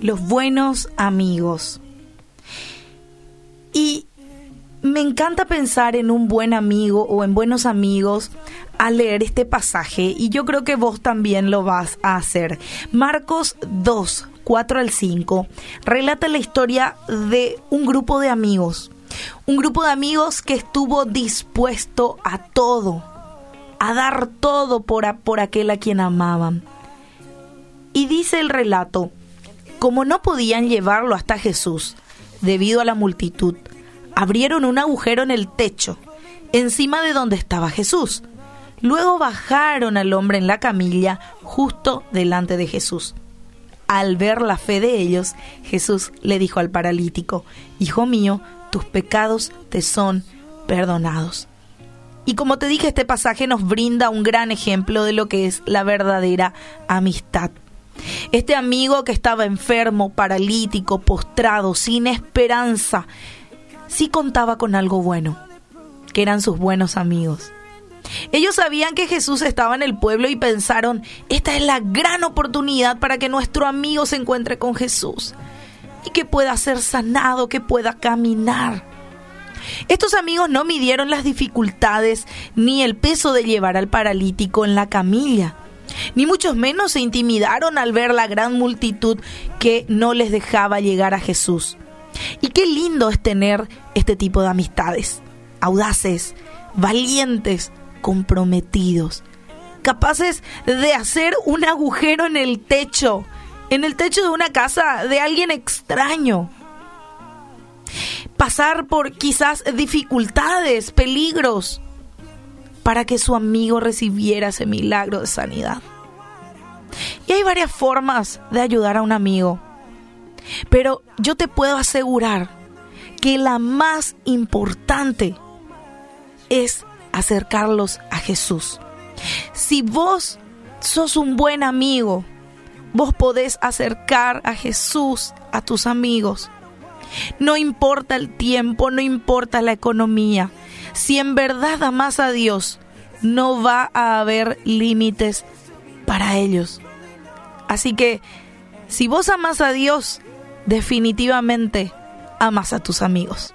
Los buenos amigos. Y me encanta pensar en un buen amigo o en buenos amigos al leer este pasaje y yo creo que vos también lo vas a hacer. Marcos 2, 4 al 5 relata la historia de un grupo de amigos. Un grupo de amigos que estuvo dispuesto a todo, a dar todo por, por aquel a quien amaban. Y dice el relato, como no podían llevarlo hasta Jesús, debido a la multitud, abrieron un agujero en el techo, encima de donde estaba Jesús. Luego bajaron al hombre en la camilla justo delante de Jesús. Al ver la fe de ellos, Jesús le dijo al paralítico, Hijo mío, tus pecados te son perdonados. Y como te dije, este pasaje nos brinda un gran ejemplo de lo que es la verdadera amistad. Este amigo que estaba enfermo, paralítico, postrado, sin esperanza, sí contaba con algo bueno, que eran sus buenos amigos. Ellos sabían que Jesús estaba en el pueblo y pensaron, esta es la gran oportunidad para que nuestro amigo se encuentre con Jesús y que pueda ser sanado, que pueda caminar. Estos amigos no midieron las dificultades ni el peso de llevar al paralítico en la camilla ni muchos menos se intimidaron al ver la gran multitud que no les dejaba llegar a Jesús. Y qué lindo es tener este tipo de amistades, audaces, valientes, comprometidos, capaces de hacer un agujero en el techo, en el techo de una casa de alguien extraño. Pasar por quizás dificultades, peligros, para que su amigo recibiera ese milagro de sanidad. Y hay varias formas de ayudar a un amigo, pero yo te puedo asegurar que la más importante es acercarlos a Jesús. Si vos sos un buen amigo, vos podés acercar a Jesús a tus amigos. No importa el tiempo, no importa la economía, si en verdad amas a Dios, no va a haber límites para ellos. Así que, si vos amas a Dios, definitivamente amas a tus amigos.